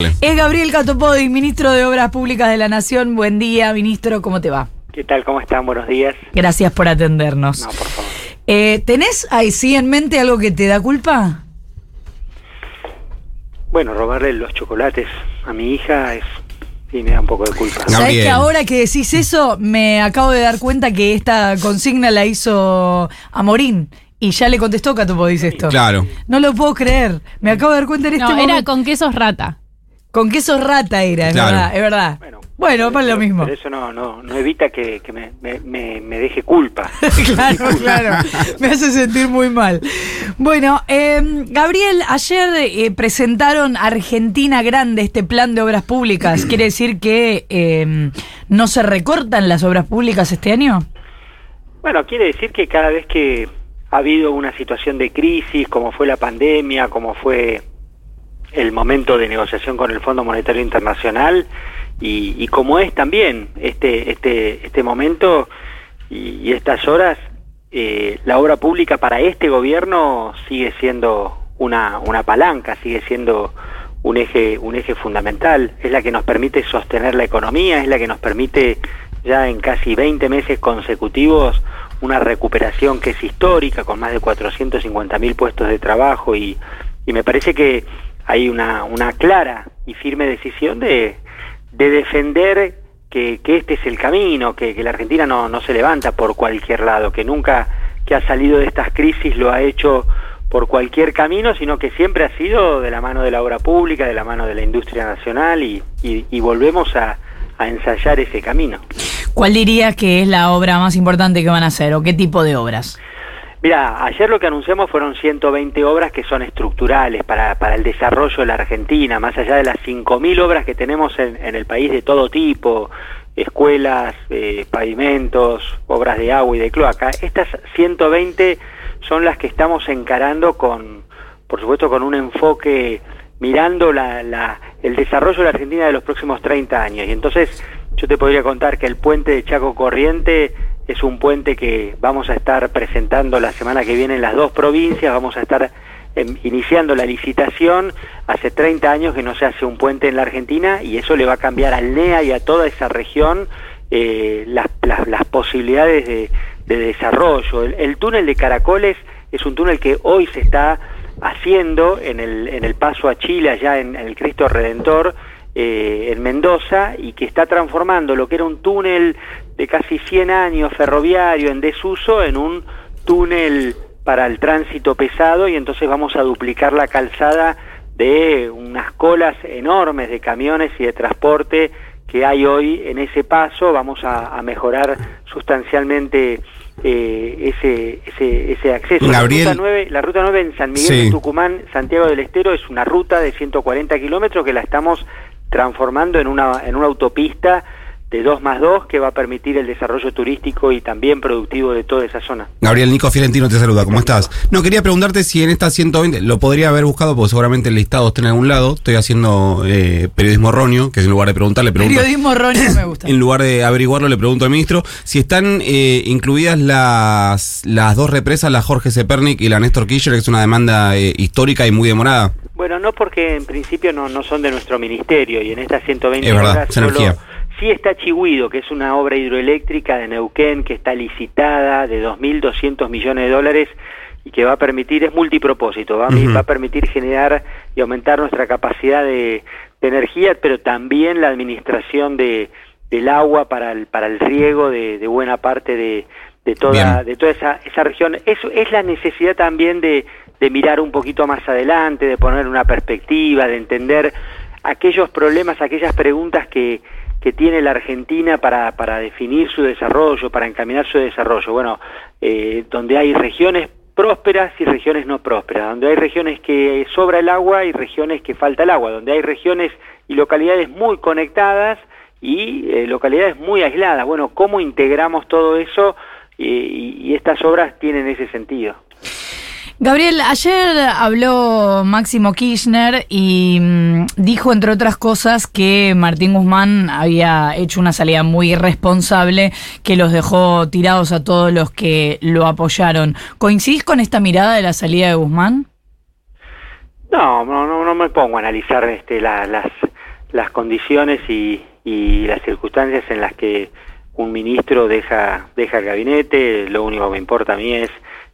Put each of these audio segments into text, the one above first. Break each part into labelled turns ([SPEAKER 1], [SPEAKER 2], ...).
[SPEAKER 1] Es Gabriel Catopodi, ministro de Obras Públicas de la Nación. Buen día, ministro, ¿cómo te va?
[SPEAKER 2] ¿Qué tal? ¿Cómo están? Buenos días.
[SPEAKER 1] Gracias por atendernos.
[SPEAKER 2] No, por favor.
[SPEAKER 1] Eh, ¿Tenés ahí sí en mente algo que te da culpa?
[SPEAKER 2] Bueno, robarle los chocolates a mi hija es sí me da un poco de culpa.
[SPEAKER 3] No.
[SPEAKER 1] ¿Sabés
[SPEAKER 3] Gabriel.
[SPEAKER 1] que ahora que decís eso, me acabo de dar cuenta que esta consigna la hizo Amorín? Y ya le contestó Catopodis esto.
[SPEAKER 3] Claro.
[SPEAKER 1] No lo puedo creer. Me acabo de dar cuenta en este
[SPEAKER 4] No,
[SPEAKER 1] momento.
[SPEAKER 4] era con quesos rata.
[SPEAKER 1] Con queso rata era, es
[SPEAKER 3] Claro.
[SPEAKER 1] verdad, es verdad.
[SPEAKER 2] Bueno,
[SPEAKER 1] Bueno, para lo mismo.
[SPEAKER 2] Pero eso no, no, no evita que, que me, me, me- me deje culpa.
[SPEAKER 1] claro, claro. Me hace sentir muy mal. Bueno, eh, Gabriel, ayer eh, presentaron Argentina Grande, este plan de obras públicas. ¿Quiere decir que eh, no se recortan las obras públicas este año?
[SPEAKER 2] Bueno, quiere decir que cada vez que ha habido una situación de crisis, como fue la pandemia, como fue el momento de negociación con el Fondo Monetario Internacional, y, y como es también este, este, este momento y, estas horas, eh, la obra pública para este gobierno sigue siendo una, una palanca, sigue siendo un eje, un eje fundamental, es la que nos permite sostener la economía, es la que nos permite ya en casi 20 meses consecutivos una recuperación que es histórica, con más de 450 mil puestos de trabajo y, y me parece que hay una, una clara y firme decisión de, de defender que, que este es el camino, que, que la Argentina no, no se levanta por cualquier lado, que nunca que ha salido de estas crisis lo ha hecho por cualquier camino, sino que siempre ha sido de la mano de la obra pública, de la mano de la industria nacional y, y- y volvemos a, a ensayar ese camino.
[SPEAKER 1] ¿Cuál dirías que es la obra más importante que van a hacer o qué tipo de obras?
[SPEAKER 2] Mira, ayer lo que anunciamos fueron 120 obras que son estructurales para, para el desarrollo de la Argentina, más allá de las 5.000 obras que tenemos en, en el país de todo tipo, escuelas, eh, pavimentos, obras de agua y de cloaca. Estas 120 son las que estamos encarando con, por supuesto, con un enfoque mirando la, la- el desarrollo de la Argentina de los próximos 30 años. Y entonces yo te podría contar que el puente de Chaco Corriente es un puente que vamos a estar presentando la semana que viene en las dos provincias, vamos a estar em, iniciando la licitación. Hace 30 años que no se hace un puente en la Argentina y eso le va a cambiar al NEA y a toda esa región eh, las, las- posibilidades de, de desarrollo. El, el túnel de Caracoles es un túnel que hoy se está haciendo en el, en el paso a Chile, allá en, en el Cristo Redentor, eh, en Mendoza, y que está transformando lo que era un túnel de casi 100 años ferroviario en desuso en un túnel para el tránsito pesado y entonces vamos a duplicar la calzada de unas colas enormes de camiones y de transporte que hay hoy en ese paso, vamos a, a mejorar sustancialmente eh, ese, ese, ese acceso.
[SPEAKER 3] Gabriel.
[SPEAKER 2] La ruta, 9, la ruta 9 en San Miguel
[SPEAKER 3] Sí.
[SPEAKER 2] de Tucumán, Santiago del Estero, es una ruta de 140 kilómetros que la estamos transformando en una, en una autopista de 2 más 2 que va a permitir el desarrollo turístico y también productivo de toda esa zona.
[SPEAKER 3] Gabriel Nico Fiorentino te saluda, ¿cómo estás? No, quería preguntarte si en estas 120, lo podría haber buscado porque seguramente el listado está en algún lado, estoy haciendo eh, periodismo erróneo, que es en lugar de preguntarle, pregunto...
[SPEAKER 1] Periodismo erróneo me gusta.
[SPEAKER 3] En lugar de averiguarlo, le pregunto al ministro si están eh, incluidas las, las dos represas, la Jorge Sepernik y la Néstor Kirchner, que es una demanda eh, histórica y muy demorada.
[SPEAKER 2] Bueno, no porque en principio no, no son de nuestro ministerio y en estas 120
[SPEAKER 3] Es verdad,
[SPEAKER 2] horas
[SPEAKER 3] es energía.
[SPEAKER 2] Sí está Chihuido, que es una obra hidroeléctrica de Neuquén que está licitada de 2.200 millones de dólares y que va a permitir, es multipropósito, va, a-
[SPEAKER 3] Ujú.
[SPEAKER 2] va a permitir generar y aumentar nuestra capacidad de, de energía, pero también la administración de, del agua para el, para el riego de, de buena parte de, de toda,
[SPEAKER 3] Bien.
[SPEAKER 2] de toda esa, esa región. Eso es la necesidad también de, de mirar un poquito más adelante, de poner una perspectiva, de entender aquellos problemas, aquellas preguntas que, que tiene la Argentina para, para definir su desarrollo, para encaminar su desarrollo. Bueno, eh, donde hay regiones prósperas y regiones no prósperas, donde hay regiones que sobra el agua y regiones que falta el agua, donde hay regiones y localidades muy conectadas y eh, localidades muy aisladas. Bueno, ¿cómo integramos todo eso? Eh, y, y estas obras tienen ese sentido.
[SPEAKER 1] Gabriel, ayer habló Máximo Kirchner y mm, dijo, entre otras cosas, que Martín Guzmán había hecho una salida muy irresponsable que los dejó tirados a todos los que lo apoyaron. ¿Coincidís con esta mirada de la salida de Guzmán?
[SPEAKER 2] No, no, no, no me pongo a analizar este, la- las, las condiciones y, y las circunstancias en las que un ministro deja deja el gabinete, lo único que me importa a mí es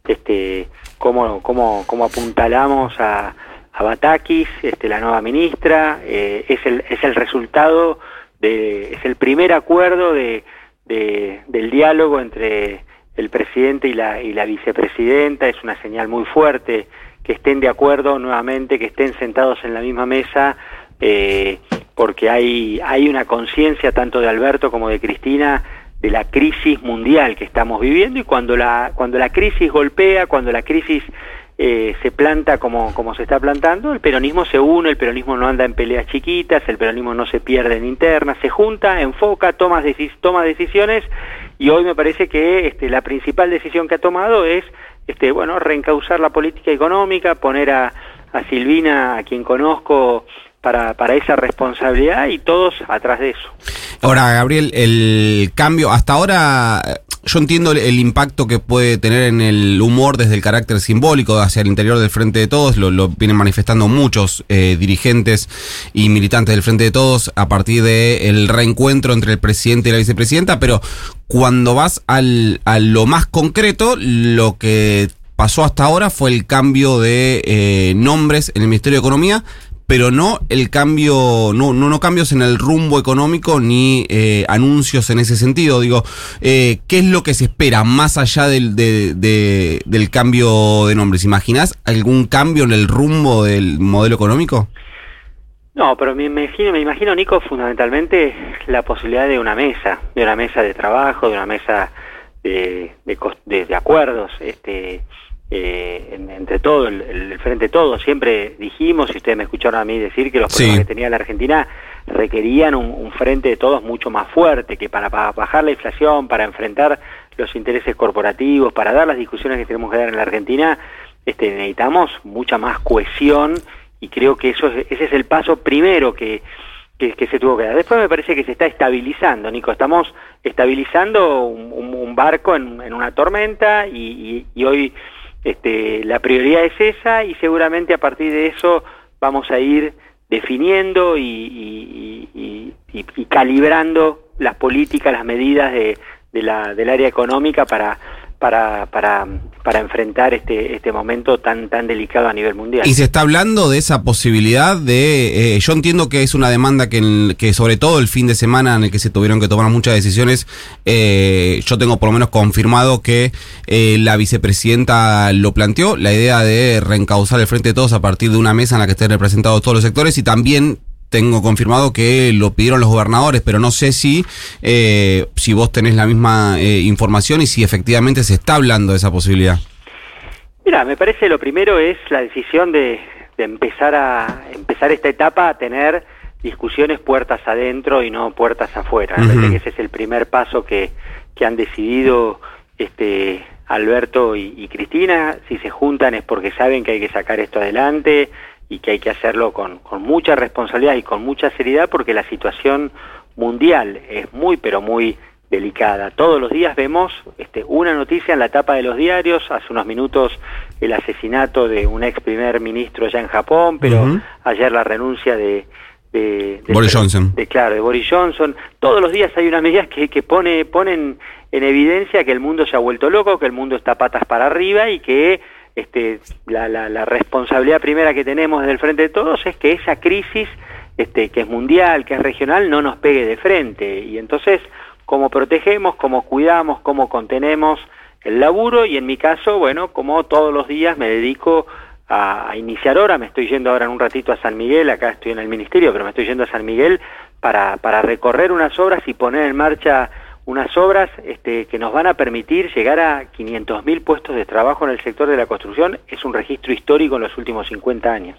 [SPEAKER 2] este cómo cómo cómo apuntalamos a, a Batakis, este la nueva ministra, eh, es el es el resultado de es el primer acuerdo de, de del diálogo entre el presidente y la y la vicepresidenta, es una señal muy fuerte que estén de acuerdo nuevamente, que estén sentados en la misma mesa eh, porque hay, hay una conciencia tanto de Alberto como de Cristina de la crisis mundial que estamos viviendo y cuando la, cuando la crisis golpea, cuando la crisis eh, se planta como, como se está plantando, el peronismo se une, el peronismo no anda en peleas chiquitas, el peronismo no se pierde en internas, se junta, enfoca, toma, toma decisiones y hoy me parece que este, la principal decisión que ha tomado es este, bueno, reencauzar la política económica, poner a, a Silvina, a quien conozco, para, para esa responsabilidad y todos atrás de eso.
[SPEAKER 3] Ahora, Gabriel, el cambio, hasta ahora yo entiendo el, impacto que puede tener en el humor desde el carácter simbólico hacia el interior del Frente de Todos, lo, vienen manifestando muchos eh, dirigentes y militantes del Frente de Todos a partir del reencuentro entre el presidente y la vicepresidenta, pero cuando vas al, a lo más concreto, lo que pasó hasta ahora fue el cambio de eh, nombres en el Ministerio de Economía, pero no el cambio, no, no, no cambios en el rumbo económico ni eh, anuncios en ese sentido. Digo, eh, ¿qué es lo que se espera más allá del, de, de, del cambio de nombres? ¿Imaginas algún cambio en el rumbo del modelo económico?
[SPEAKER 2] No, pero me imagino, me imagino, Nico, fundamentalmente la posibilidad de una mesa, de una mesa de trabajo, de una mesa de, de, de acuerdos, este, eh, entre todo, el, el, frente todo, siempre dijimos, y ustedes me escucharon a mí decir que los problemas que tenía la Argentina requerían un, un, frente de todos mucho más fuerte, que para, para, bajar la inflación, para enfrentar los intereses corporativos, para dar las discusiones que tenemos que dar en la Argentina, este, necesitamos mucha más cohesión y creo que eso ese es el paso primero que, que, que, se tuvo que dar. Después me parece que se está estabilizando, Nico, estamos estabilizando un, un, un barco en, en, una tormenta y, y, y hoy este, la prioridad es esa y seguramente a partir de eso vamos a ir definiendo y, calibrando las políticas, las medidas de la, del área económica para, para, para, para enfrentar este, este momento tan, tan delicado a nivel mundial.
[SPEAKER 3] Y se está hablando de esa posibilidad de, eh, yo entiendo que es una demanda que, que sobre todo el fin de semana en el que se tuvieron que tomar muchas decisiones, eh, yo tengo por lo menos confirmado que eh, la vicepresidenta lo planteó, la idea de reencauzar el frente de todos a partir de una mesa en la que estén representados todos los sectores y también tengo confirmado que lo pidieron los gobernadores, pero no sé si, eh, si vos tenés la misma eh, información y si efectivamente se está hablando de esa posibilidad.
[SPEAKER 2] Mira, me parece lo primero es la decisión de, de empezar a empezar esta etapa a tener discusiones puertas adentro y no puertas afuera. Uh -huh. que ese es el primer paso que, que han decidido este Alberto y, y Cristina. Si se juntan es porque saben que hay que sacar esto adelante y que hay que hacerlo con, con mucha responsabilidad y con mucha seriedad porque la situación mundial es muy pero muy delicada. Todos los días vemos este, una noticia en la tapa de los diarios, hace unos minutos el asesinato de un ex primer ministro ya en Japón, pero uh -huh. ayer la renuncia de, de,
[SPEAKER 3] de Boris Johnson.
[SPEAKER 2] De, claro, de Boris Johnson. Todos los días hay unas medidas que, que pone, ponen en evidencia que el mundo se ha vuelto loco, que el mundo está patas para arriba y que este, la, la, la, responsabilidad primera que tenemos del frente de todos es que esa crisis, este, que es mundial, que es regional, no nos pegue de frente. Y entonces, cómo protegemos, cómo cuidamos, cómo contenemos el laburo y en mi caso, bueno, como todos los días me dedico a, a iniciar ahora, me estoy yendo ahora en un ratito a San Miguel, acá estoy en el ministerio, pero me estoy yendo a San Miguel para, para recorrer unas obras y poner en marcha unas obras este, que nos van a permitir llegar a 500.000 puestos de trabajo en el sector de la construcción. Es un registro histórico en los últimos 50 años.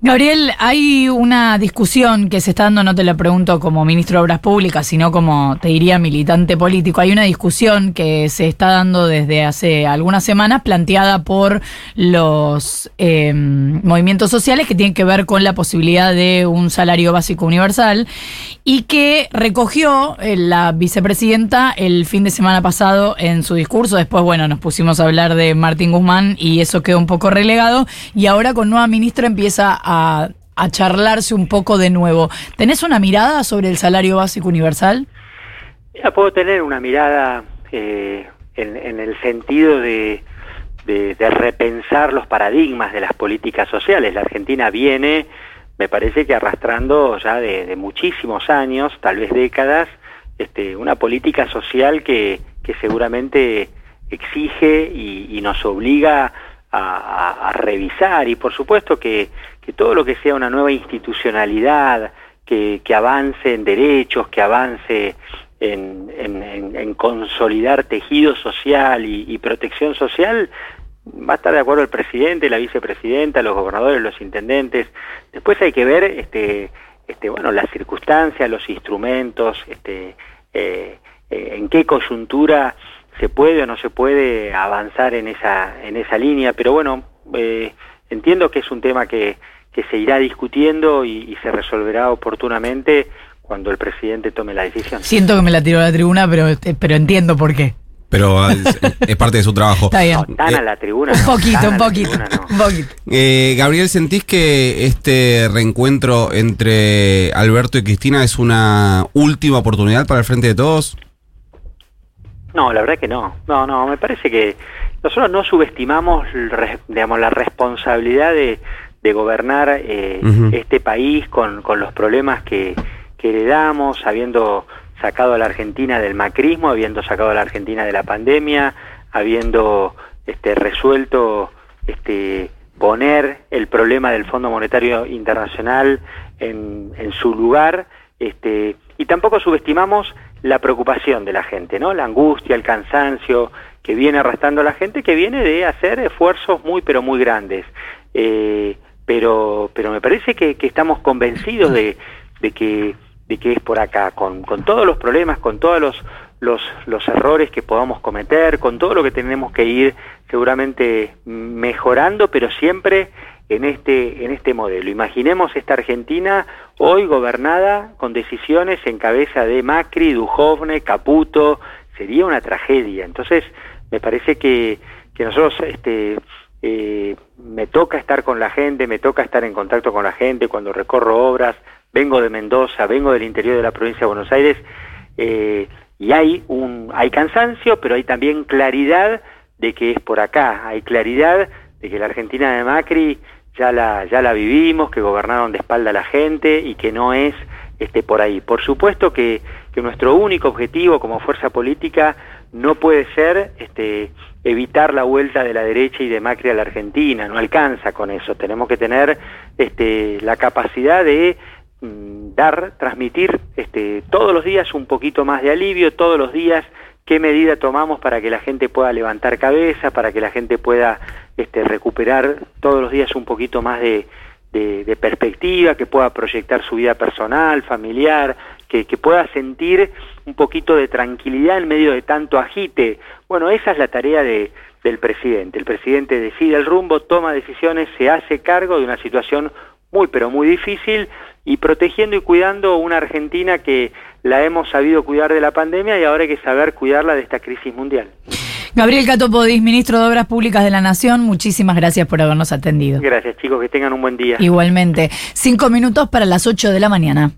[SPEAKER 1] Gabriel, hay una discusión que se está dando, no te la pregunto como ministro de Obras Públicas, sino como te diría militante político. Hay una discusión que se está dando desde hace algunas semanas, planteada por los eh, movimientos sociales, que tienen que ver con la posibilidad de un salario básico universal y que recogió eh, la vicepresidenta el fin de semana pasado en su discurso. Después, bueno, nos pusimos a hablar de Martín Guzmán y eso quedó un poco relegado. Y ahora con nueva ministra empieza a a charlarse un poco de nuevo. ¿Tenés una mirada sobre el salario básico universal?
[SPEAKER 2] Ya puedo tener una mirada eh, en, el sentido de, repensar los paradigmas de las políticas sociales. La Argentina viene, me parece que arrastrando ya de, muchísimos años, tal vez décadas, este, una política social que, que seguramente exige y, nos obliga a, revisar y por supuesto que, que, todo lo que sea una nueva institucionalidad, que, avance en derechos, que avance en, en, consolidar tejido social y, protección social, va a estar de acuerdo el presidente, la vicepresidenta, los gobernadores, los intendentes. Después hay que ver, este, este, bueno, las circunstancias, los instrumentos, este, eh, eh, en qué coyuntura se puede o no se puede avanzar en esa, en esa línea, pero bueno, eh, entiendo que es un tema que, que se irá discutiendo y, se resolverá oportunamente cuando el presidente tome la decisión.
[SPEAKER 1] Siento que me la tiró a la tribuna, pero, pero entiendo por qué.
[SPEAKER 3] Pero es, parte de su trabajo.
[SPEAKER 1] Está bien.
[SPEAKER 2] tan a la tribuna.
[SPEAKER 1] Un poquito, un poquito. un poquito.
[SPEAKER 3] Eh, Gabriel, ¿sentís que este reencuentro entre Alberto y Cristina es una última oportunidad para el Frente de Todos?
[SPEAKER 2] No, la verdad que no. No, no, me parece que nosotros no subestimamos digamos, la responsabilidad de, gobernar eh, este país con, con los problemas que, que heredamos, habiendo sacado a la Argentina del macrismo, habiendo sacado a la Argentina de la pandemia, habiendo este, resuelto este, poner el problema del Fondo Monetario Internacional en, en su lugar, este, y tampoco subestimamos la preocupación de la gente, ¿no? La angustia, el cansancio que viene arrastrando a la gente, que viene de hacer esfuerzos muy pero muy grandes. Eh, pero, pero me parece que, estamos convencidos de, que, de que es por acá, con, con todos los problemas, con todos los, los, los errores que podamos cometer, con todo lo que tenemos que ir seguramente mejorando, pero siempre en este, en este modelo. Imaginemos esta Argentina hoy gobernada con decisiones en cabeza de Macri, Dujovne, Caputo, sería una tragedia. Entonces, me parece que, que nosotros, este, eh, me toca estar con la gente, me toca estar en contacto con la gente cuando recorro obras, vengo de Mendoza, vengo del interior de la provincia de Buenos Aires, eh, y hay un, hay cansancio, pero hay también claridad de que es por acá, hay claridad de que la Argentina de Macri ya la, ya la vivimos, que gobernaron de espalda a la gente y que no es este, por ahí. Por supuesto que, que nuestro único objetivo como fuerza política no puede ser este, evitar la vuelta de la derecha y de Macri a la Argentina, no alcanza con eso, tenemos que tener este, la capacidad de mm, dar, transmitir este, todos los días un poquito más de alivio, todos los días qué medida tomamos para que la gente pueda levantar cabeza, para que la gente pueda este, recuperar todos los días un poquito más de, perspectiva, que pueda proyectar su vida personal, familiar, que, pueda sentir un poquito de tranquilidad en medio de tanto agite. Bueno, esa es la tarea de, del presidente. El presidente decide el rumbo, toma decisiones, se hace cargo de una situación muy pero muy difícil y protegiendo y cuidando una Argentina que la hemos sabido cuidar de la pandemia y ahora hay que saber cuidarla de esta crisis mundial.
[SPEAKER 1] Gabriel Catopodis, ministro de Obras Públicas de la Nación, muchísimas gracias por habernos atendido.
[SPEAKER 2] Gracias chicos, que tengan un buen día.
[SPEAKER 1] Igualmente. Cinco minutos para las ocho de la mañana.